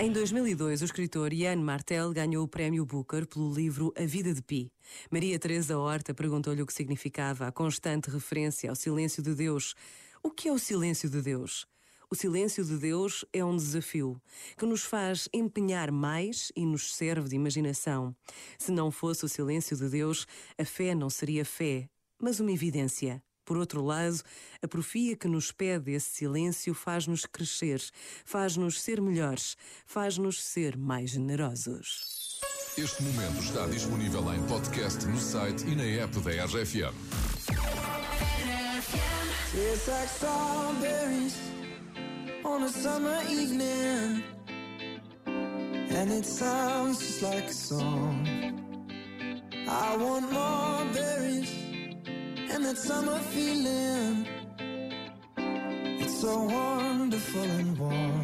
Em 2002, o escritor Ian Martel ganhou o prémio Booker pelo livro A Vida de Pi. Maria Teresa Horta perguntou-lhe o que significava a constante referência ao silêncio de Deus. O que é o silêncio de Deus? O silêncio de Deus é um desafio que nos faz empenhar mais e nos serve de imaginação. Se não fosse o silêncio de Deus, a fé não seria fé, mas uma evidência. Por outro lado, a profia que nos pede esse silêncio faz-nos crescer, faz-nos ser melhores, faz-nos ser mais generosos. Este momento está disponível em podcast no site e na app da RFM. It's like strawberries on a summer evening, and it sounds just like a song. I want more that summer feeling. It's so wonderful and warm.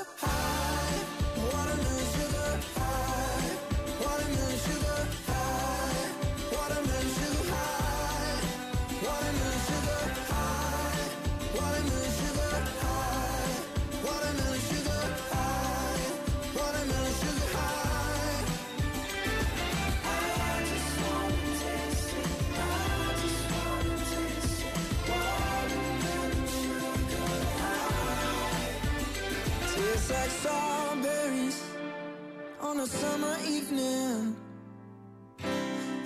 High,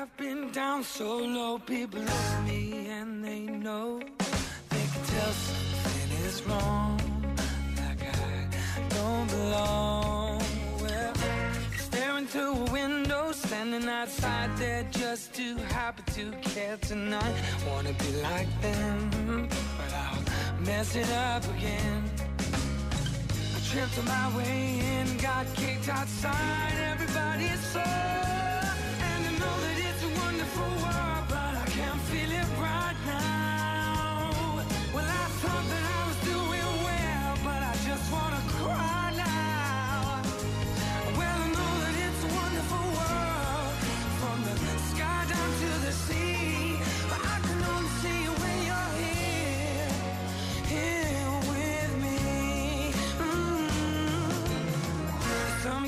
I've been down so low, people at me and they know they can tell something is wrong, like I don't belong. Well, staring through a window, standing outside there just too happy to care tonight. Wanna be like them, but I'll mess it up again. On my way in, got kicked outside. Everybody saw,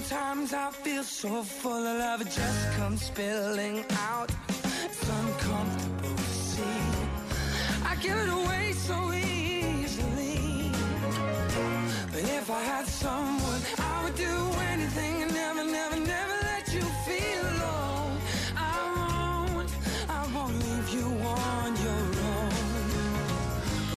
Sometimes I feel so full of love, it just comes spilling out.